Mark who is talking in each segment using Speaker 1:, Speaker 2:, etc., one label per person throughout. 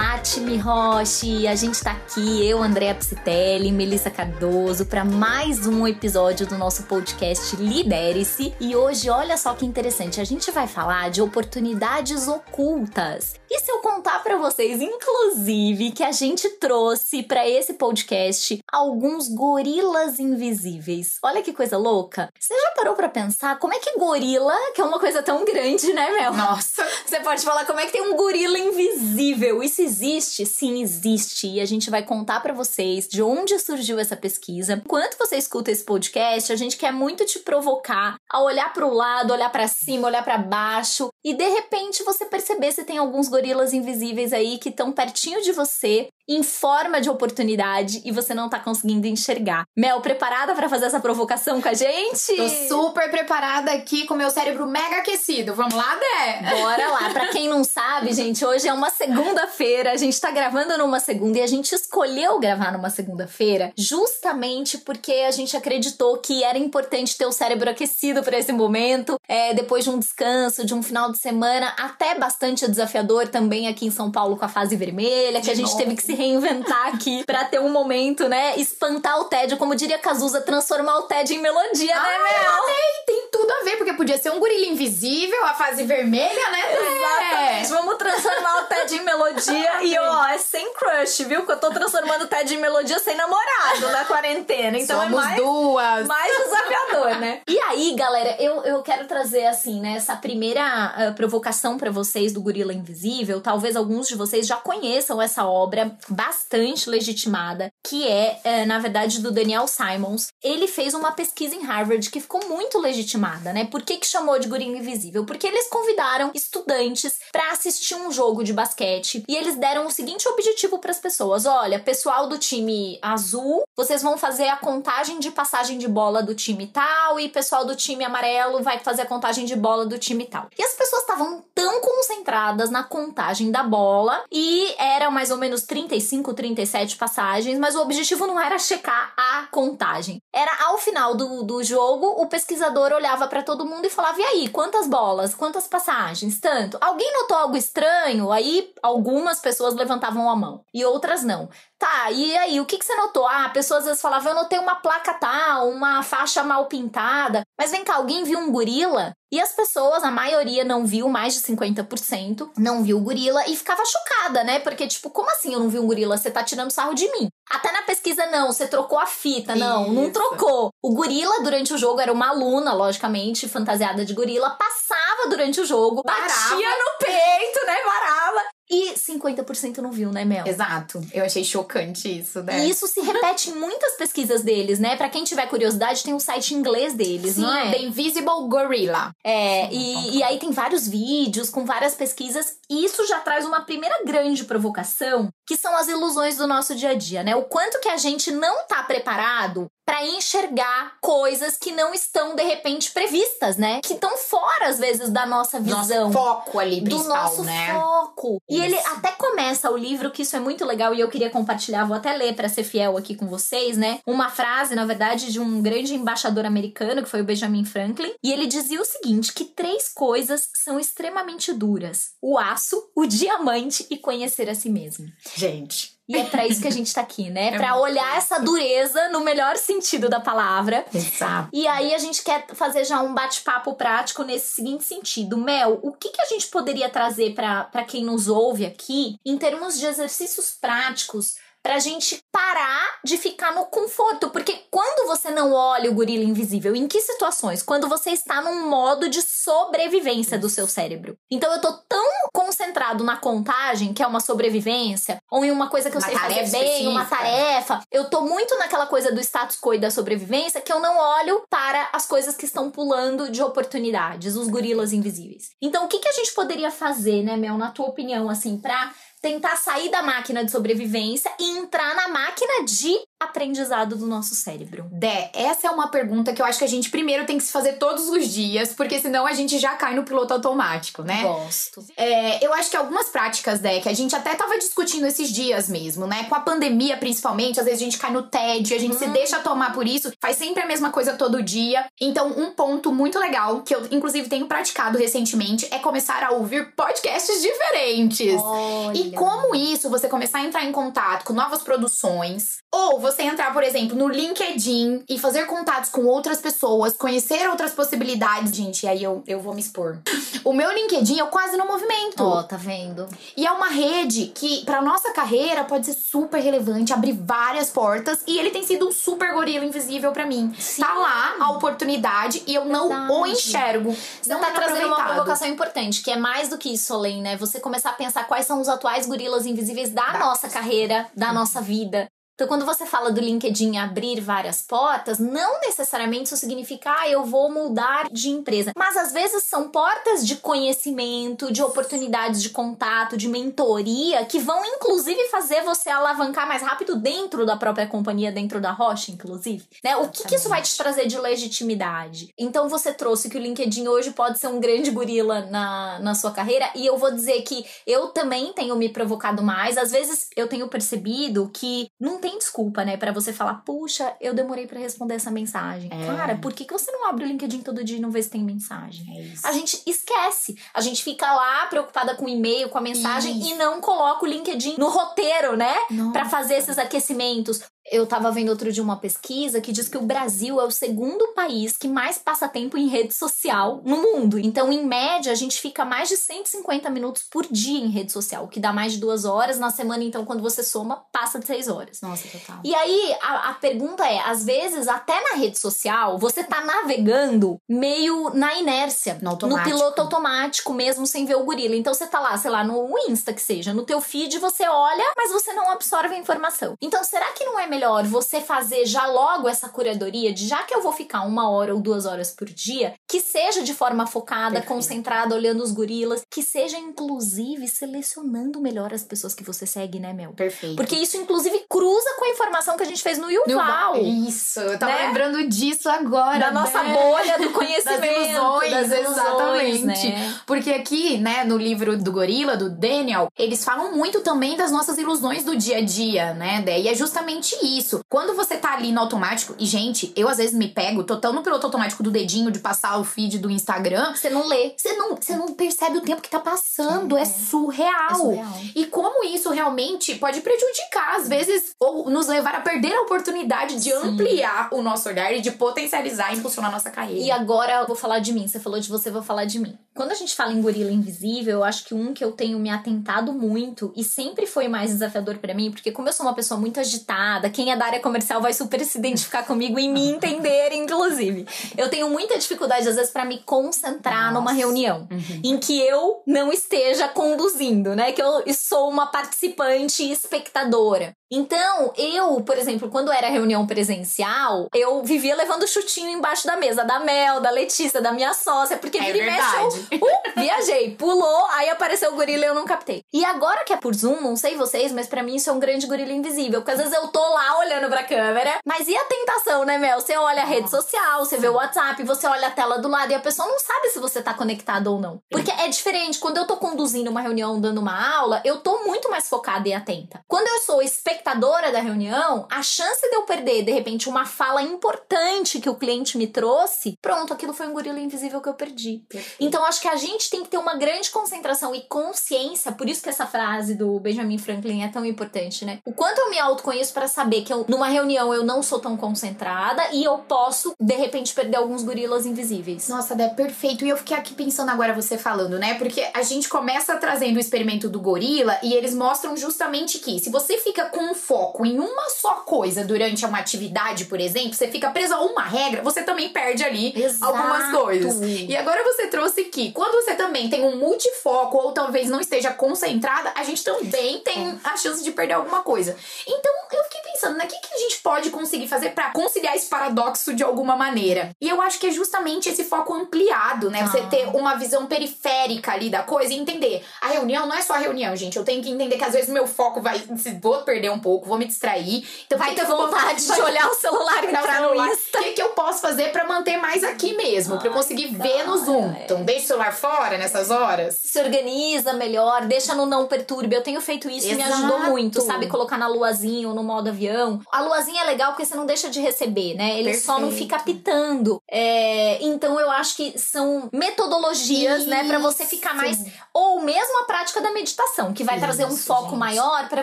Speaker 1: Olá, time Roche! A gente tá aqui, eu, Andréa Psitelli, Melissa Cardoso, para mais um episódio do nosso podcast Lidere-se. E hoje, olha só que interessante, a gente vai falar de oportunidades ocultas. E se eu contar para vocês, inclusive, que a gente trouxe para esse podcast alguns gorilas invisíveis. Olha que coisa louca! Você já parou para pensar como é que gorila, que é uma coisa tão grande, né, Mel?
Speaker 2: Nossa!
Speaker 1: Você pode falar como é que tem um gorila invisível? Isso existe? Sim, existe. E a gente vai contar para vocês de onde surgiu essa pesquisa. Enquanto você escuta esse podcast, a gente quer muito te provocar a olhar para o lado, olhar para cima, olhar para baixo e de repente você perceber se tem alguns gorilas invisíveis aí que estão pertinho de você em forma de oportunidade e você não tá conseguindo enxergar. Mel, preparada para fazer essa provocação com a gente?
Speaker 2: Tô super preparada aqui com meu cérebro mega aquecido. Vamos lá, Dé?
Speaker 1: Bora lá. Para quem não sabe, gente, hoje é uma segunda-feira. A gente tá gravando numa segunda e a gente escolheu gravar numa segunda-feira justamente porque a gente acreditou que era importante ter o cérebro aquecido para esse momento, é, depois de um descanso, de um final de semana até bastante desafiador também aqui em São Paulo com a fase vermelha, que de a gente novo. teve que se reinventar aqui para ter um momento, né? Espantar o tédio, como diria Cazuza, transformar o tédio em melodia,
Speaker 2: ah,
Speaker 1: né, Mel?
Speaker 2: Amei, tem tudo a podia ser um gorila invisível, a fase vermelha, né?
Speaker 1: Exatamente. Vamos transformar o TED em melodia. e ó, é sem crush, viu? Que eu tô transformando o TED em melodia sem namorado na quarentena. Então
Speaker 2: é Somos
Speaker 1: é mais,
Speaker 2: duas.
Speaker 1: mais desafiador, né? E aí, galera, eu, eu quero trazer assim, né? Essa primeira uh, provocação para vocês do Gorila Invisível. Talvez alguns de vocês já conheçam essa obra bastante legitimada, que é, uh, na verdade, do Daniel Simons. Ele fez uma pesquisa em Harvard que ficou muito legitimada, né? Por que, que chamou de Gorila Invisível? Porque eles convidaram estudantes para assistir um jogo de basquete e eles deram o seguinte objetivo para as pessoas: olha, pessoal do time azul, vocês vão fazer a contagem de passagem de bola do time tal e pessoal do time amarelo vai fazer a contagem de bola do time tal. E as pessoas estavam tão concentradas na contagem da bola e era mais ou menos 35, 37 passagens, mas o objetivo não era checar a contagem. Era ao final do, do jogo, o pesquisador olhava para todo mundo e falava: e aí, quantas bolas, quantas passagens? Tanto. Alguém notou algo estranho? Aí algumas pessoas levantavam a mão e outras não. Tá, e aí, o que, que você notou? Ah, a pessoa às vezes falava, eu notei uma placa tal, uma faixa mal pintada. Mas vem cá, alguém viu um gorila? E as pessoas, a maioria não viu, mais de 50%, não viu o gorila e ficava chocada, né? Porque, tipo, como assim eu não vi um gorila? Você tá tirando sarro de mim. Até na pesquisa, não, você trocou a fita. Não, Isso. não trocou. O gorila, durante o jogo, era uma aluna, logicamente, fantasiada de gorila, passava durante o jogo,
Speaker 2: Barava.
Speaker 1: batia no peito, né? Varava. E 50% não viu, né, Mel?
Speaker 2: Exato. Eu achei chocante isso, né?
Speaker 1: E isso se repete em muitas pesquisas deles, né? Para quem tiver curiosidade, tem um site inglês deles,
Speaker 2: Sim,
Speaker 1: não é?
Speaker 2: The Invisible Gorilla.
Speaker 1: É, e, e aí tem vários vídeos com várias pesquisas. E isso já traz uma primeira grande provocação, que são as ilusões do nosso dia a dia, né? O quanto que a gente não tá preparado para enxergar coisas que não estão de repente previstas, né? Que estão fora às vezes da nossa visão,
Speaker 2: nosso foco ali
Speaker 1: do nosso
Speaker 2: né?
Speaker 1: foco. E ele até começa o livro que isso é muito legal e eu queria compartilhar, vou até ler para ser fiel aqui com vocês, né? Uma frase, na verdade, de um grande embaixador americano que foi o Benjamin Franklin, e ele dizia o seguinte, que três coisas são extremamente duras: o aço, o diamante e conhecer a si mesmo.
Speaker 2: Gente,
Speaker 1: e é para isso que a gente tá aqui, né? É para olhar essa dureza no melhor sentido da palavra.
Speaker 2: Exato.
Speaker 1: E aí a gente quer fazer já um bate-papo prático nesse seguinte sentido. Mel, o que, que a gente poderia trazer para quem nos ouve aqui em termos de exercícios práticos pra gente parar de ficar no conforto. Porque quando você não olha o gorila invisível, em que situações? Quando você está num modo de sobrevivência do seu cérebro. Então eu tô tão concentrado na contagem, que é uma sobrevivência, ou em uma coisa que eu
Speaker 2: uma
Speaker 1: sei fazer bem, uma tarefa. Eu tô muito naquela coisa do status quo e da sobrevivência que eu não olho para as coisas que estão pulando de oportunidades, os gorilas invisíveis. Então o que, que a gente poderia fazer, né, Mel, na tua opinião, assim, pra tentar sair da máquina de sobrevivência e entrar na máquina de aprendizado do nosso cérebro?
Speaker 2: Dé, essa é uma pergunta que eu acho que a gente primeiro tem que se fazer todos os dias, porque senão a gente já cai no piloto automático, né?
Speaker 1: Gosto.
Speaker 2: É, eu acho que algumas práticas, Dé, que a gente até tava discutindo esses dias mesmo, né? Com a pandemia, principalmente, às vezes a gente cai no TED, a gente hum. se deixa tomar por isso, faz sempre a mesma coisa todo dia. Então, um ponto muito legal, que eu inclusive tenho praticado recentemente, é começar a ouvir podcasts diferentes.
Speaker 1: Olha.
Speaker 2: E E como isso, você começar a entrar em contato com novas produções, ou você entrar, por exemplo, no LinkedIn e fazer contatos com outras pessoas, conhecer outras possibilidades. Gente, aí eu, eu vou me expor. O meu LinkedIn eu quase não movimento.
Speaker 1: Ó, oh, tá vendo?
Speaker 2: E é uma rede que, pra nossa carreira, pode ser super relevante, abrir várias portas. E ele tem sido um super gorila invisível para mim. Sim. Tá lá a oportunidade e eu não Verdade. o enxergo.
Speaker 1: Você não tá trazendo uma provocação importante, que é mais do que isso, além, né? Você começar a pensar quais são os atuais gorilas invisíveis da, da nossa carreira, da nossa vida. Então, quando você fala do LinkedIn abrir várias portas, não necessariamente isso significa, ah, eu vou mudar de empresa. Mas às vezes são portas de conhecimento, de oportunidades de contato, de mentoria, que vão inclusive fazer você alavancar mais rápido dentro da própria companhia, dentro da rocha, inclusive. Né? O que, que isso vai te trazer de legitimidade? Então, você trouxe que o LinkedIn hoje pode ser um grande gorila na, na sua carreira, e eu vou dizer que eu também tenho me provocado mais. Às vezes eu tenho percebido que não tem tem desculpa, né, para você falar, puxa, eu demorei para responder essa mensagem. É. Cara, por que, que você não abre o LinkedIn todo dia e não vê se tem mensagem? É a gente esquece. A gente fica lá preocupada com o e-mail, com a mensagem isso. e não coloca o LinkedIn no roteiro, né, para fazer esses aquecimentos. Eu tava vendo outro dia uma pesquisa que diz que o Brasil é o segundo país que mais passa tempo em rede social no mundo. Então, em média, a gente fica mais de 150 minutos por dia em rede social, o que dá mais de duas horas. Na semana, então, quando você soma, passa de seis horas.
Speaker 2: Nossa, total.
Speaker 1: E aí, a, a pergunta é: às vezes, até na rede social, você tá navegando meio na inércia, no, no piloto automático, mesmo sem ver o gorila. Então, você tá lá, sei lá, no Insta que seja, no teu feed, você olha, mas você não absorve a informação. Então, será que não é melhor? Melhor você fazer já logo essa curadoria de já que eu vou ficar uma hora ou duas horas por dia, que seja de forma focada, Perfeito. concentrada, olhando os gorilas, que seja inclusive selecionando melhor as pessoas que você segue, né, Mel?
Speaker 2: Perfeito.
Speaker 1: Porque isso inclusive cruza com a informação que a gente fez no Yuval.
Speaker 2: Isso, eu tava né? lembrando disso agora.
Speaker 1: Da né? nossa bolha do conhecimento. das
Speaker 2: ilusões, das ilusões exatamente. Né? Porque aqui, né, no livro do gorila, do Daniel, eles falam muito também das nossas ilusões do dia a dia, né, E é justamente isso. Quando você tá ali no automático, e gente, eu às vezes me pego, tô tão no piloto automático do dedinho de passar o feed do Instagram.
Speaker 1: Você não lê.
Speaker 2: Você não, você não percebe o tempo que tá passando. É, é surreal. é surreal. E como isso realmente pode prejudicar, às vezes, ou nos levar a perder a oportunidade de Sim. ampliar o nosso olhar e de potencializar e impulsionar a nossa carreira.
Speaker 1: E agora eu vou falar de mim. Você falou de você, eu vou falar de mim. Quando a gente fala em gorila invisível, eu acho que um que eu tenho me atentado muito e sempre foi mais desafiador para mim, porque como eu sou uma pessoa muito agitada, quem é da área comercial vai super se identificar comigo e me entender, inclusive. Eu tenho muita dificuldade, às vezes, para me concentrar Nossa. numa reunião uhum. em que eu não esteja conduzindo, né? Que eu sou uma participante espectadora. Então, eu, por exemplo, quando era reunião presencial, eu vivia levando chutinho embaixo da mesa, da Mel, da Letícia, da minha sócia, porque é vira verdade. e mexe, eu, uh, viajei, pulou, aí apareceu o gorila e eu não captei. E agora que é por Zoom, não sei vocês, mas para mim isso é um grande gorila invisível, porque às vezes eu tô lá olhando pra câmera, mas e a tentação, né, Mel? Você olha a rede social, você vê o WhatsApp, você olha a tela do lado e a pessoa não sabe se você tá conectado ou não. Porque é diferente, quando eu tô conduzindo uma reunião, dando uma aula, eu tô muito mais focada e atenta. Quando eu sou espectadora da reunião, a chance de eu perder, de repente, uma fala importante que o cliente me trouxe, pronto, aquilo foi um gorila invisível que eu perdi. Então, acho que a gente tem que ter uma grande concentração e consciência, por isso que essa frase do Benjamin Franklin é tão importante, né? O quanto eu me autoconheço para saber que eu, numa reunião eu não sou tão concentrada e eu posso, de repente, perder alguns gorilas invisíveis.
Speaker 2: Nossa, é perfeito. E eu fiquei aqui pensando agora você falando, né? Porque a gente começa trazendo o experimento do gorila e eles mostram justamente que se você fica com um foco em uma só coisa durante uma atividade, por exemplo, você fica preso a uma regra, você também perde ali Exato. algumas coisas. E agora você trouxe que quando você também tem um multifoco ou talvez não esteja concentrada, a gente também tem a chance de perder alguma coisa. Então eu pensando, né, o que, que a gente pode conseguir fazer para conciliar esse paradoxo de alguma maneira? E eu acho que é justamente esse foco ampliado, né? Ah. Você ter uma visão periférica ali da coisa e entender. A reunião não é só a reunião, gente. Eu tenho que entender que às vezes meu foco vai. Vou perder um pouco vou me distrair.
Speaker 1: Então vai ter vontade de olhar o celular e entrar no Insta.
Speaker 2: O que, que eu posso fazer para manter mais aqui mesmo? para eu conseguir ver no Zoom. É. Então deixa o celular fora nessas horas.
Speaker 1: Se organiza melhor, deixa no não perturbe. Eu tenho feito isso Exato. e me ajudou muito, sabe? Colocar na luazinha ou no modo avião A luazinha é legal porque você não deixa de receber, né? Ele
Speaker 2: Perfeito.
Speaker 1: só não fica pitando. É, então eu acho que são metodologias, né, para você ficar mais ou mesmo a prática da meditação, que vai
Speaker 2: Isso,
Speaker 1: trazer um foco
Speaker 2: gente.
Speaker 1: maior para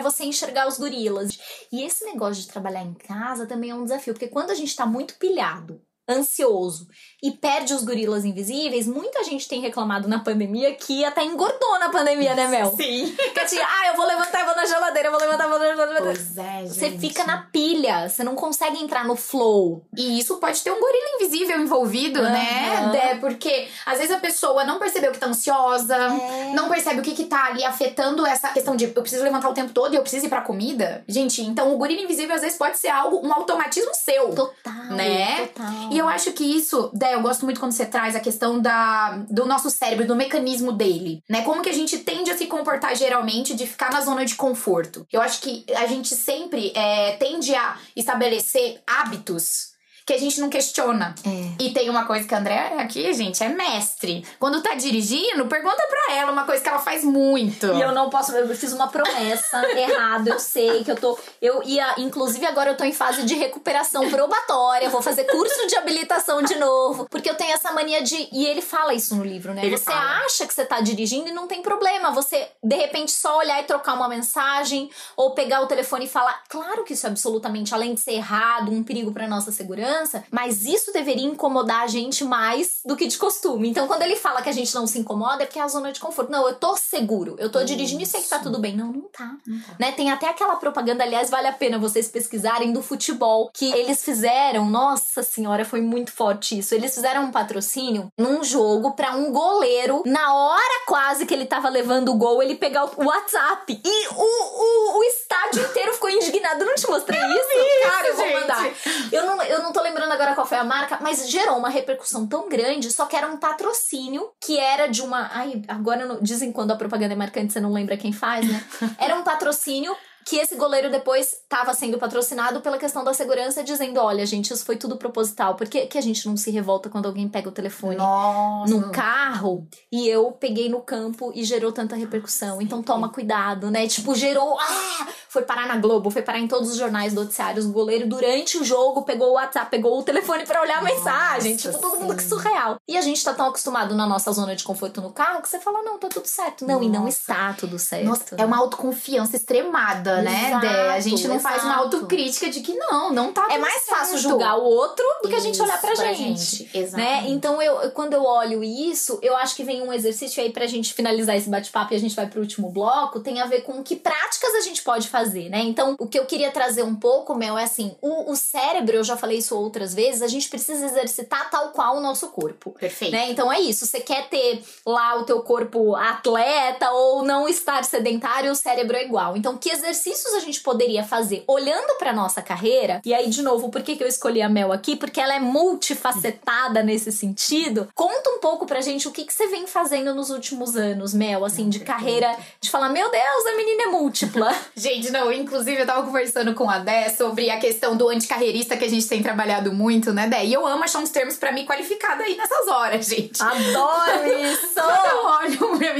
Speaker 1: você enxergar os gorilas. E esse negócio de trabalhar em casa também é um desafio, porque quando a gente tá muito pilhado, ansioso e perde os gorilas invisíveis, muita gente tem reclamado na pandemia que até engordou na pandemia, né, Mel?
Speaker 2: Sim.
Speaker 1: Que assim, ah, eu vou levantar, vou na geladeira, eu vou levantar, vou na geladeira.
Speaker 2: Pois é, gente.
Speaker 1: Você fica na pilha, você não consegue entrar no flow.
Speaker 2: E isso pode ter um gorila invisível envolvido, né?
Speaker 1: Aham.
Speaker 2: É, porque às vezes a pessoa não percebeu que tá ansiosa,
Speaker 1: É.
Speaker 2: não percebe o que que tá ali afetando essa questão de eu preciso levantar o tempo todo e eu preciso ir pra comida. Gente, então o gorila invisível às vezes pode ser algo, um automatismo seu.
Speaker 1: Total,
Speaker 2: Né?
Speaker 1: total.
Speaker 2: E eu acho que isso, Dé, eu gosto muito quando você traz a questão da, do nosso cérebro, do mecanismo dele, né? Como que a gente tende a se comportar geralmente de ficar na zona de conforto. Eu acho que a gente sempre é, tende a estabelecer hábitos que a gente não questiona.
Speaker 1: É.
Speaker 2: E tem uma coisa que a André aqui, gente, é mestre. Quando tá dirigindo, pergunta pra ela uma coisa que ela faz muito.
Speaker 1: E eu não posso, eu fiz uma promessa errada, eu sei que eu tô. Eu ia, inclusive agora eu tô em fase de recuperação probatória, vou fazer curso de habilitação de novo, porque eu tenho essa mania de. E ele fala isso no livro, né?
Speaker 2: Ele
Speaker 1: você
Speaker 2: fala.
Speaker 1: acha que você tá dirigindo e não tem problema, você de repente só olhar e trocar uma mensagem ou pegar o telefone e falar. Claro que isso é absolutamente, além de ser errado, um perigo pra nossa segurança, mas isso deveria incomodar a gente mais do que de costume. Então quando ele fala que a gente não se incomoda, é porque é a zona de conforto. Não, eu tô seguro, eu tô dirigindo e sei que tá tudo bem. Não, não tá. Né? Tem até aquela propaganda, aliás, vale a pena vocês pesquisarem do futebol, que eles fizeram, nossa senhora, foi muito forte isso. Eles fizeram um patrocínio num jogo pra um goleiro, na hora quase que ele tava levando o gol, ele pegar o WhatsApp. E o, o, o estádio inteiro ficou indignado. Eu não te mostrei isso? Cara, eu vou mandar. Eu não, eu não tô lembrando agora qual foi a marca, mas gerou uma repercussão tão grande, só que era um patrocínio que era de uma. Ai, agora não- dizem quando a propaganda é marcante, você não lembra quem faz, né? Era um patrocínio que esse goleiro depois estava sendo patrocinado pela questão da segurança, dizendo: olha, gente, isso foi tudo proposital. Por que, que a gente não se revolta quando alguém pega o telefone?
Speaker 2: Nossa.
Speaker 1: num carro e eu peguei no campo e gerou tanta repercussão. Então toma cuidado, né? Tipo, gerou. Ah! Foi parar na Globo, foi parar em todos os jornais noticiários. O goleiro, durante o jogo, pegou o WhatsApp, pegou o telefone pra olhar a
Speaker 2: Nossa,
Speaker 1: mensagem. Tipo, todo mundo que
Speaker 2: sim.
Speaker 1: surreal. E a gente tá tão acostumado na nossa zona de conforto no carro que você fala, não, tá tudo certo. Não, e não
Speaker 2: Nossa.
Speaker 1: está tudo certo.
Speaker 2: Nossa, é uma autoconfiança extremada, né,
Speaker 1: Exato,
Speaker 2: Dé? A gente não faz uma
Speaker 1: exato.
Speaker 2: autocrítica de que não, não tá
Speaker 1: É mais fácil
Speaker 2: certo.
Speaker 1: julgar o outro do que a gente
Speaker 2: Isso,
Speaker 1: olhar pra, gente. Né?
Speaker 2: Exatamente.
Speaker 1: Então, eu, quando eu olho isso, eu acho que vem um exercício aí pra gente finalizar esse bate-papo e a gente vai pro último bloco, tem a ver com que práticas a gente pode fazer, né? Então, o que eu queria trazer um pouco, Mel, é assim, o, o cérebro, eu já falei isso outras vezes, a gente precisa exercitar tal qual o nosso corpo.
Speaker 2: Perfeito.
Speaker 1: Né? Então é isso. Você quer ter lá o teu corpo atleta ou não estar sedentário, o cérebro é igual. Então, que exercícios a gente poderia fazer olhando pra nossa carreira? E aí, de novo, por que, que eu escolhi a Mel aqui? Porque ela é multifacetada nesse sentido. Conta um pouco pra gente o que, que você vem fazendo nos últimos anos, Mel, assim, de carreira, de falar, meu Deus, a menina é múltipla.
Speaker 2: Gente, não, inclusive eu tava conversando com a Dé sobre a questão do anticarreirista que a gente tem trabalhado muito, né, Dé? E eu amo achar uns termos pra mim qualificada aí nessas horas, gente.
Speaker 1: Adoro isso!
Speaker 2: Quando eu olho o meu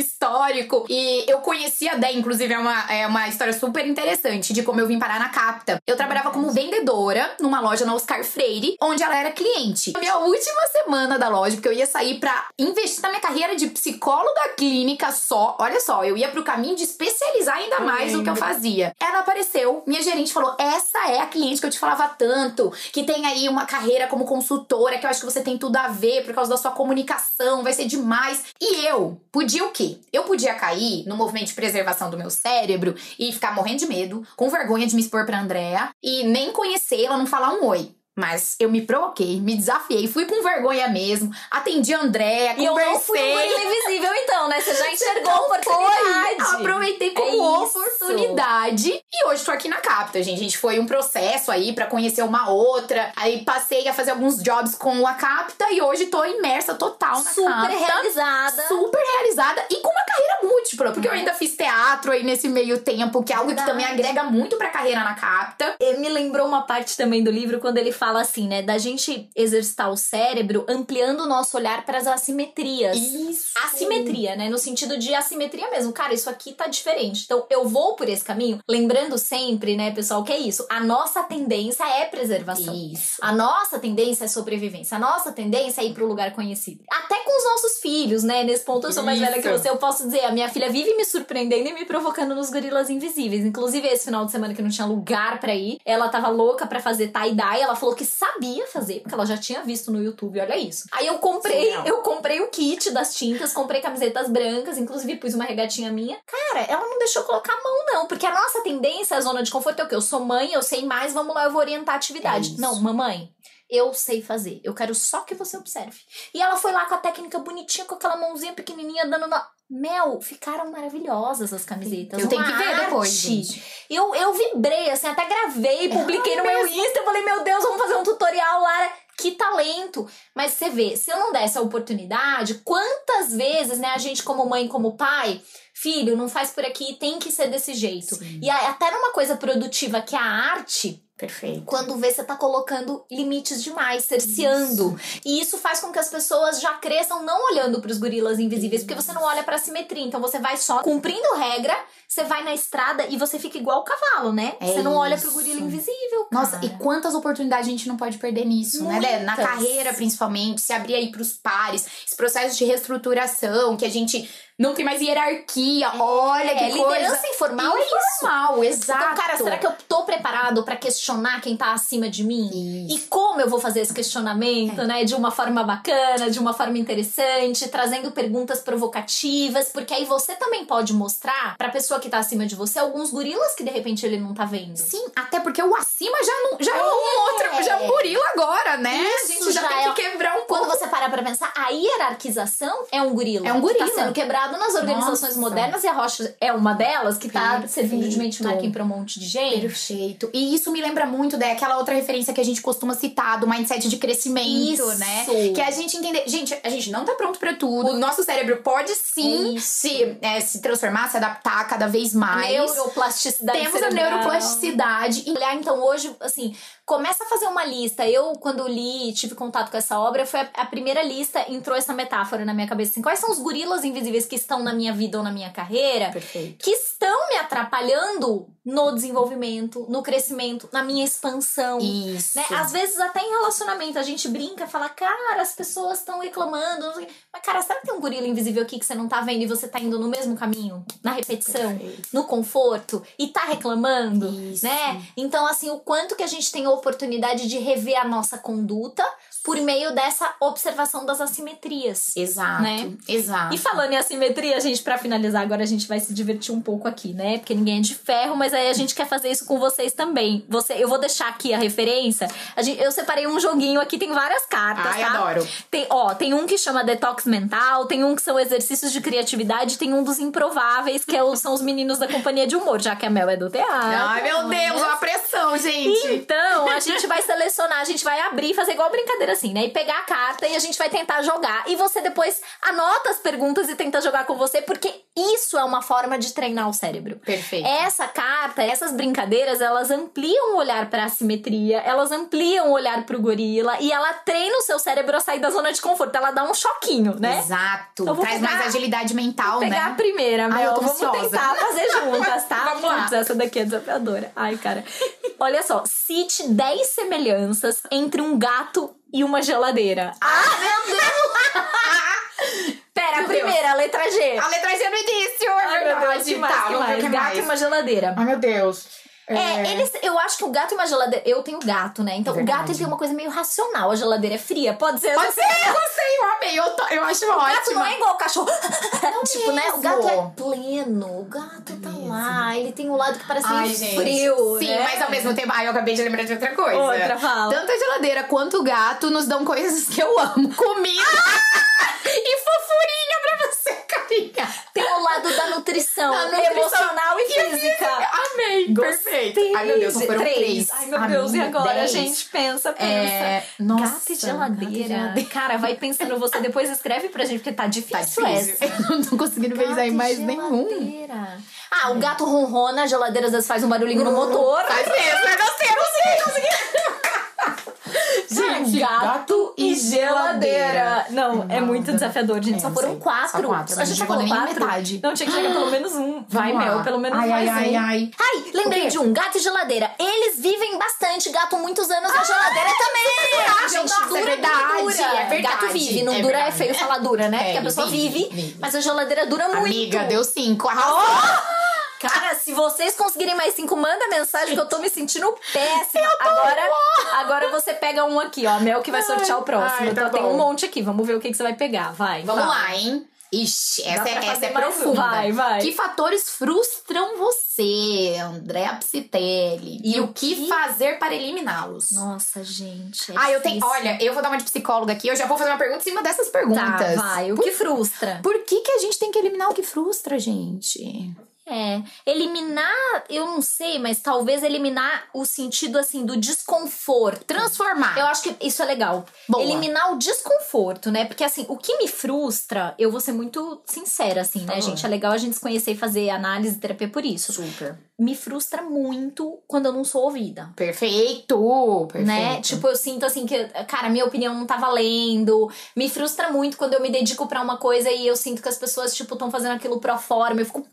Speaker 2: histórico, e eu conheci a Dé, inclusive é uma, é uma história super interessante de como eu vim parar na Capta. Eu trabalhava como vendedora numa loja na Oscar Freire, onde ela era cliente. Na minha última semana da loja, porque eu ia sair pra investir na minha carreira de psicóloga clínica só. Olha só, eu ia pro caminho de especializar ainda mais no que eu fazia. Ela apareceu, minha gerente falou: Essa é a cliente que eu te falava tanto, que tem aí uma carreira como consultora, que eu acho que você tem tudo a ver por causa da sua comunicação, vai ser demais. E eu podia o quê? Eu podia cair no movimento de preservação do meu cérebro e ficar morrendo de medo, com vergonha de me expor pra Andrea e nem conhecê-la, não falar um oi. Mas eu me provoquei, me desafiei, fui com vergonha mesmo, atendi a Andréia,
Speaker 1: E eu não fui
Speaker 2: conversei.
Speaker 1: invisível, então, né? Você já enxergou a
Speaker 2: Não
Speaker 1: oportunidade.
Speaker 2: foi. Aproveitei como
Speaker 1: É isso.
Speaker 2: Oportunidade. E hoje tô aqui na Capta, gente. A gente foi um processo aí pra conhecer uma outra. Aí passei a fazer alguns jobs com a Capta e hoje tô imersa total na
Speaker 1: Super
Speaker 2: Capta.
Speaker 1: realizada.
Speaker 2: Super realizada e com uma carreira múltipla. porque eu ainda fiz teatro aí nesse meio tempo, que é algo que também agrega muito pra carreira na capta.
Speaker 1: E me lembrou uma parte também do livro quando ele fala assim, né, da gente exercitar o cérebro ampliando o nosso olhar para as assimetrias.
Speaker 2: Isso.
Speaker 1: Assimetria, né, no sentido de assimetria mesmo. Cara, isso aqui tá diferente. Então eu vou por esse caminho, lembrando sempre, né, pessoal, que é isso. A nossa tendência é preservação.
Speaker 2: Isso.
Speaker 1: A nossa tendência é sobrevivência. A nossa tendência é ir pro lugar conhecido. Até com os nossos filhos, né? Nesse ponto eu sou mais velha que
Speaker 2: Isso.
Speaker 1: você. Eu posso dizer, a minha filha vive me surpreendendo e me provocando nos gorilas invisíveis. Inclusive, esse final de semana que não tinha lugar pra ir, ela tava louca pra fazer tie-dye. Ela falou que sabia fazer, porque ela já tinha visto no YouTube. Olha isso. Aí eu comprei,
Speaker 2: Surreal.
Speaker 1: eu comprei o kit das tintas, comprei camisetas brancas, inclusive pus uma regatinha minha. Cara, ela não deixou colocar a mão, não. Porque a nossa tendência, a zona de conforto é o quê? Eu sou mãe, eu sei mais, vamos lá, eu vou orientar a atividade.
Speaker 2: É
Speaker 1: não, mamãe, eu sei fazer. Eu quero só que você observe. E ela foi lá com a técnica bonitinha, com aquela mãozinha pequenininha, dando na. Mel, ficaram maravilhosas as camisetas.
Speaker 2: Eu tenho que ver depois, gente.
Speaker 1: Eu, eu vibrei, assim, até gravei, publiquei no meu Insta. Eu falei, meu Deus, vamos fazer um tutorial, Lara. Que talento! Mas você vê, se eu não desse a oportunidade, quantas vezes, né, a gente como mãe, como pai, filho, não faz por aqui, tem que ser desse jeito.
Speaker 2: Sim.
Speaker 1: E até numa coisa produtiva que é a arte,
Speaker 2: Perfeito.
Speaker 1: quando vê você tá colocando limites demais, cerceando. E isso faz com que as pessoas já cresçam não olhando pros gorilas invisíveis, porque você não olha pra simetria. Então você vai só cumprindo regra, você vai na estrada e você fica igual o cavalo, né?
Speaker 2: É
Speaker 1: você não olha pro
Speaker 2: isso.
Speaker 1: gorila invisível.
Speaker 2: Nossa,
Speaker 1: cara.
Speaker 2: e quantas oportunidades a gente não pode perder nisso, né?
Speaker 1: Muitas.
Speaker 2: Dé? Na carreira, principalmente, se abrir aí pros pares, esse processo de reestruturação, que a gente não tem mais hierarquia. Olha que
Speaker 1: é,
Speaker 2: coisa.
Speaker 1: liderança informal é.
Speaker 2: Informal, exato.
Speaker 1: Então, cara, será que eu tô preparado pra questionar quem tá acima de mim?
Speaker 2: Isso.
Speaker 1: E como eu vou fazer esse questionamento, né? De uma forma bacana, de uma forma interessante, trazendo perguntas provocativas, porque aí você também pode mostrar pra pessoa que tá acima de você alguns gorilas que de repente ele não tá vendo.
Speaker 2: Sim, até porque o acima já não já é, um outro, já é um gorila agora, né?
Speaker 1: Isso
Speaker 2: a gente já,
Speaker 1: já
Speaker 2: tem
Speaker 1: é-
Speaker 2: que quebrar um
Speaker 1: Quando
Speaker 2: pouco.
Speaker 1: você parar pra pensar, a hierarquização é um gorila.
Speaker 2: É um
Speaker 1: tá
Speaker 2: gorila.
Speaker 1: sendo quebrado nas organizações
Speaker 2: Nossa.
Speaker 1: modernas e a Rocha é uma delas que tá
Speaker 2: Perfeito.
Speaker 1: servindo de benchmarking pra um monte de gente.
Speaker 2: Perfeito. E isso me lembra muito daquela outra referência que a gente costuma citar, do mindset de crescimento,
Speaker 1: Isso.
Speaker 2: né? Que é a gente entender. Gente, a gente não tá pronto pra tudo. O nosso cérebro pode sim
Speaker 1: Isso.
Speaker 2: se, é, se transformar, se adaptar cada vez mais.
Speaker 1: Neuroplasticidade
Speaker 2: Temos a
Speaker 1: cerebral.
Speaker 2: neuroplasticidade. E
Speaker 1: olhar, então hoje, assim, começa a fazer uma lista. Eu, quando li e tive contato com essa obra, foi a, a primeira lista, entrou essa metáfora na minha cabeça. Assim, quais são os gorilas invisíveis que estão na minha vida ou na minha carreira
Speaker 2: Perfeito.
Speaker 1: que atrapalhando no desenvolvimento, no crescimento, na minha expansão.
Speaker 2: Isso.
Speaker 1: Né? Às vezes, até em relacionamento, a gente brinca, fala, cara, as pessoas estão reclamando. Mas, cara, será que tem um gorila invisível aqui que você não tá vendo e você tá indo no mesmo caminho? Na repetição?
Speaker 2: Perfeito.
Speaker 1: no conforto e tá reclamando,
Speaker 2: Isso.
Speaker 1: né? Então, assim, o quanto que a gente tem a oportunidade de rever a nossa conduta por meio dessa observação das assimetrias.
Speaker 2: Exato.
Speaker 1: Né?
Speaker 2: Exato.
Speaker 1: E falando em assimetria, gente, pra finalizar, agora a gente vai se divertir um pouco aqui, né? Porque ninguém é de ferro, mas aí a gente quer fazer isso com vocês também. Você, eu vou deixar aqui a referência. A gente, eu separei um joguinho aqui, tem várias cartas,
Speaker 2: Ai,
Speaker 1: tá?
Speaker 2: adoro.
Speaker 1: Tem, ó, tem um que chama Detox Mental, tem um que são exercícios de criatividade, tem um dos improváveis, que é o- são os meninos da companhia de humor, já que a Mel é do teatro.
Speaker 2: Ai, meu? Deus, uma pressão, gente.
Speaker 1: Então, a gente vai selecionar, a gente vai abrir, fazer igual brincadeira assim, né? E pegar a carta e a gente vai tentar jogar. E você depois anota as perguntas e tenta jogar com você, porque isso é uma forma de treinar o cérebro.
Speaker 2: Perfeito.
Speaker 1: Essa carta, essas brincadeiras, elas ampliam o olhar pra assimetria, elas ampliam o olhar pro gorila e ela treina o seu cérebro a sair da zona de conforto. Ela dá um choquinho, né?
Speaker 2: Exato.
Speaker 1: Então,
Speaker 2: Traz
Speaker 1: pegar-
Speaker 2: mais agilidade mental,
Speaker 1: Vou pegar
Speaker 2: né?
Speaker 1: a primeira,
Speaker 2: Ai,
Speaker 1: Mel.
Speaker 2: eu tô
Speaker 1: Vamos
Speaker 2: ansiosa.
Speaker 1: tentar fazer juntas, tá?
Speaker 2: Vamos lá.
Speaker 1: Putz, essa daqui é desafiadora. Ai, cara. Olha só, cite 10 semelhanças entre um gato e uma geladeira. Ah, meu Deus! Pera, a
Speaker 2: Meu
Speaker 1: primeira, a letra G.
Speaker 2: A letra G no início, é
Speaker 1: Ai, meu
Speaker 2: verdade.
Speaker 1: Deus, que mais,
Speaker 2: tá,
Speaker 1: mais? Gato e uma geladeira.
Speaker 2: Ai, meu Deus.
Speaker 1: É, eles, eu acho que o gato e uma geladeira. Eu tenho gato, né? Então
Speaker 2: É
Speaker 1: o gato tem uma coisa meio racional. A geladeira é fria. Pode ser.
Speaker 2: Pode ser, eu sei, eu amei. Eu, tô- eu acho
Speaker 1: O gato
Speaker 2: ótimo.
Speaker 1: não é igual o cachorro. tipo, né? O gato é
Speaker 2: mesmo.
Speaker 1: pleno. O gato tá
Speaker 2: Mesmo.
Speaker 1: lá. Ele tem um lado que parece
Speaker 2: Ai,
Speaker 1: meio
Speaker 2: gente.
Speaker 1: frio.
Speaker 2: Sim,
Speaker 1: né?
Speaker 2: mas ao mesmo tempo. Ai, eu acabei de lembrar de outra coisa.
Speaker 1: Outra, fala.
Speaker 2: Tanto a geladeira quanto o gato nos dão coisas que eu amo. Comida e fofurinha pra carinha.
Speaker 1: Tem o lado da nutrição,
Speaker 2: nutrição
Speaker 1: emocional e física.
Speaker 2: Amei, perfeito. três. Ai, meu Deus, só foram
Speaker 1: três.
Speaker 2: três.
Speaker 1: Ai, meu Deus, e
Speaker 2: Amiga,
Speaker 1: agora,
Speaker 2: dez.
Speaker 1: gente? Pensa, pensa.
Speaker 2: É, nossa,
Speaker 1: gato e geladeira.
Speaker 2: e geladeira.
Speaker 1: Cara, vai pensando você, depois escreve pra gente, porque tá difícil,
Speaker 2: Tá difícil.
Speaker 1: essa.
Speaker 2: Eu não tô conseguindo pensar em
Speaker 1: e
Speaker 2: mais nenhum.
Speaker 1: Ah, o gato ronrona, a geladeira às vezes faz um barulhinho no motor.
Speaker 2: Faz mesmo, eu gostei, eu consegui, consegui. Gente,
Speaker 1: gato e geladeira. Não, é muito desafiador, gente.
Speaker 2: É,
Speaker 1: Só foram quatro.
Speaker 2: Só quatro,
Speaker 1: A gente falou
Speaker 2: chegou nem
Speaker 1: quatro.
Speaker 2: metade.
Speaker 1: Não, tinha que chegar pelo menos um. Vai,
Speaker 2: Vamos lá.
Speaker 1: Mel, pelo menos
Speaker 2: ai,
Speaker 1: mais
Speaker 2: ai,
Speaker 1: um.
Speaker 2: ai, ai.
Speaker 1: Ai, lembrei de um, gato e geladeira. Eles vivem bastante, gato muitos anos, a geladeira também.
Speaker 2: gente,
Speaker 1: Nossa,
Speaker 2: dura,
Speaker 1: é verdade,
Speaker 2: dura.
Speaker 1: é verdade. Gato vive, não
Speaker 2: É
Speaker 1: dura é feio falar dura, né?
Speaker 2: É,
Speaker 1: Porque a pessoa
Speaker 2: vive,
Speaker 1: vive, mas a geladeira dura muito.
Speaker 2: Amiga, deu cinco. Arrasou.
Speaker 1: Cara, se vocês conseguirem mais cinco, manda mensagem que eu tô me sentindo péssima. agora, agora você pega um aqui, ó. A Mel que vai sortear o próximo.
Speaker 2: ai, tá
Speaker 1: então tem um monte aqui. Vamos ver o que, que você vai pegar. Vai.
Speaker 2: Vamos
Speaker 1: vai.
Speaker 2: lá, hein? Ixi, essa, é, essa é profunda.
Speaker 1: Vai, vai.
Speaker 2: Que fatores frustram você, Andréa Psitelli? E,
Speaker 1: E
Speaker 2: o que,
Speaker 1: que-
Speaker 2: fazer para eliminá-los?
Speaker 1: Nossa, gente. é
Speaker 2: Ah, eu tenho. Olha, eu vou dar uma de psicóloga aqui. Eu já vou fazer uma pergunta em cima dessas perguntas.
Speaker 1: Tá, vai. O
Speaker 2: Por,
Speaker 1: que frustra?
Speaker 2: por que, que a gente tem que eliminar o que frustra, gente?
Speaker 1: É, eliminar, eu não sei, mas talvez eliminar o sentido assim do desconforto.
Speaker 2: Transformar.
Speaker 1: Eu acho que isso é legal.
Speaker 2: Boa.
Speaker 1: Eliminar o desconforto, né? Porque assim, o que me frustra, eu vou ser muito sincera, assim, né, gente? É legal a gente se conhecer e fazer análise e terapia por isso.
Speaker 2: Super.
Speaker 1: Me frustra muito quando eu não sou ouvida.
Speaker 2: Perfeito. Perfeito.
Speaker 1: Né? Tipo, eu sinto assim que, cara, minha opinião não tá valendo. Me frustra muito quando eu me dedico pra uma coisa e eu sinto que as pessoas, tipo, estão fazendo aquilo pro forma. Eu fico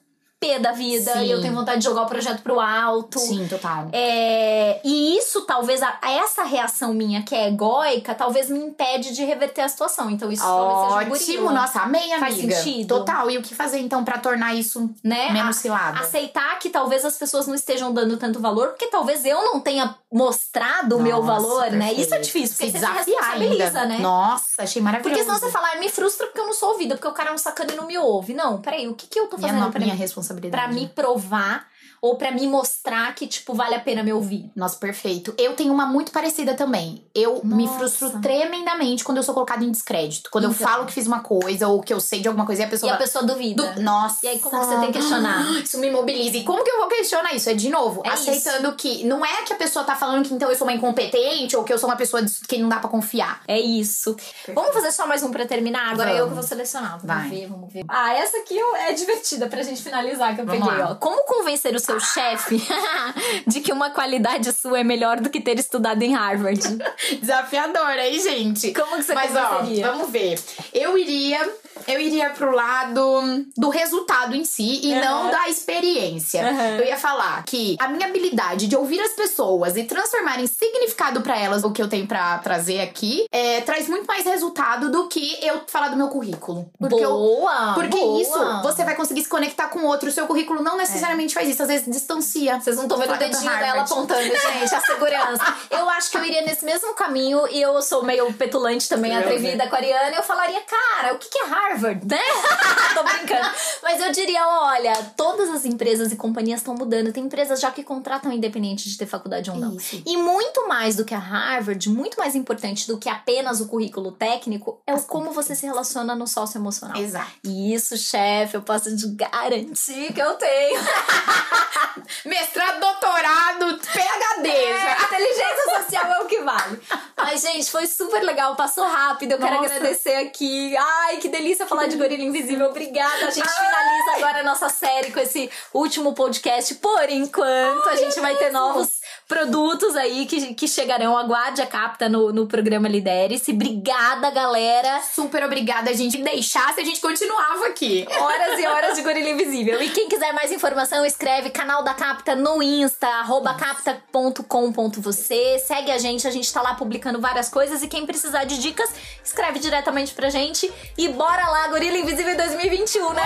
Speaker 1: pé da vida
Speaker 2: Sim.
Speaker 1: e eu tenho vontade de jogar o projeto pro alto.
Speaker 2: Sim, total.
Speaker 1: É, e isso, talvez, a- essa reação minha, que é egóica, talvez me impede de reverter a situação. Então, isso talvez seja
Speaker 2: Ótimo, nossa, amei, amiga.
Speaker 1: Faz sentido?
Speaker 2: Total. E o que fazer então pra tornar isso
Speaker 1: né?
Speaker 2: menos cilada?
Speaker 1: aceitar que talvez as pessoas não estejam dando tanto valor, porque talvez eu não tenha mostrado o meu valor, né?
Speaker 2: perfeito.
Speaker 1: Isso é difícil, porque
Speaker 2: Se
Speaker 1: você se responsabiliza,
Speaker 2: ainda.
Speaker 1: né?
Speaker 2: Nossa, achei maravilhoso.
Speaker 1: Porque senão você fala, "Ah, me frustra porque eu não sou ouvida, porque o cara é um sacana e não me ouve. Não, peraí, o que, que eu tô
Speaker 2: Minha,
Speaker 1: fazendo
Speaker 2: no-
Speaker 1: pra,
Speaker 2: minha
Speaker 1: mim,
Speaker 2: responsabilidade.
Speaker 1: Pra me provar ou pra me mostrar que, tipo, vale a pena me ouvir?
Speaker 2: Nossa, perfeito. Eu tenho uma muito parecida também. Eu me
Speaker 1: Nossa.
Speaker 2: frustro tremendamente quando eu sou colocada em descrédito. Quando eu
Speaker 1: Então.
Speaker 2: falo que fiz uma coisa ou que eu sei de alguma coisa e a
Speaker 1: E
Speaker 2: pessoa.
Speaker 1: a pessoa duvida.
Speaker 2: Du- Nossa.
Speaker 1: E aí, como você tem que questionar?
Speaker 2: Isso me mobiliza. E como que eu vou questionar isso? É de novo,
Speaker 1: É
Speaker 2: aceitando que não é que a pessoa tá falando que então eu sou uma incompetente ou que eu sou uma pessoa que não dá pra confiar.
Speaker 1: É isso. Vamos fazer só mais um pra terminar? Agora
Speaker 2: Vamos.
Speaker 1: eu que vou selecionar. Vamos
Speaker 2: Vai.
Speaker 1: ver, vamos ver. Ah, essa aqui eu- é divertida pra gente finalizar que eu
Speaker 2: Vamos
Speaker 1: peguei,
Speaker 2: lá.
Speaker 1: ó. Como convencer o seu chefe de que uma qualidade sua é melhor do que ter estudado em Harvard?
Speaker 2: Desafiador, hein, gente?
Speaker 1: Como que você
Speaker 2: Mas ó, vamos ver. Eu iria, eu iria pro lado do resultado em si e
Speaker 1: Aham.
Speaker 2: não da experiência.
Speaker 1: Aham.
Speaker 2: Eu ia falar que a minha habilidade de ouvir as pessoas e transformar em significado pra elas o que eu tenho pra trazer aqui é, traz muito mais resultado do que eu falar do meu currículo. Porque eu
Speaker 1: boa!
Speaker 2: porque
Speaker 1: boa.
Speaker 2: isso, você vai conseguir se conectar com o outro. O seu currículo não necessariamente faz isso, às vezes distancia.
Speaker 1: Vocês não estão vendo o dedinho dela apontando, gente, a segurança. Eu acho que eu iria nesse mesmo caminho e eu sou meio petulante também,
Speaker 2: Eu,
Speaker 1: atrevida com a Ariana. Eu falaria, cara, o que que é Harvard, né? Tô brincando. Mas eu diria, olha, todas as empresas e companhias estão mudando. Tem empresas já que contratam independente de ter faculdade ou não.
Speaker 2: Isso.
Speaker 1: E muito mais do que a Harvard, muito mais importante do que apenas o currículo técnico, é o como você se relaciona no sócio emocional.
Speaker 2: Exato.
Speaker 1: E isso, chefe, eu posso te garantir que eu tenho.
Speaker 2: Mestrado, doutorado, PhD.
Speaker 1: É, inteligência social é o que vale. Mas, gente, foi super legal, passou rápido. Eu quero
Speaker 2: Nossa.
Speaker 1: agradecer aqui. Ai, que delícia falar de Gorila Invisível. Obrigada. A gente finaliza agora a nossa série com esse último podcast. Por enquanto, a gente vai ter novos produtos aí que, que chegarão. Aguarde a capta no, no programa Lidere-se. Obrigada, galera.
Speaker 2: Super obrigada, a gente deixasse, a gente continuava aqui.
Speaker 1: Horas e horas de Gorila Invisível. E quem quiser mais informação, escreve canal da Capta no Insta, arroba capta.com.você. Segue a gente, a gente tá lá publicando várias coisas. E quem precisar de dicas, escreve diretamente pra gente. E bora lá, Gorila Invisível 2021, né?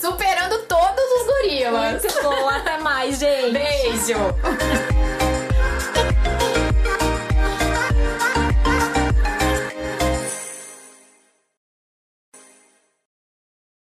Speaker 2: Superando todos os gorilas.
Speaker 1: Muito bom, até mais, gente.
Speaker 2: Beijo.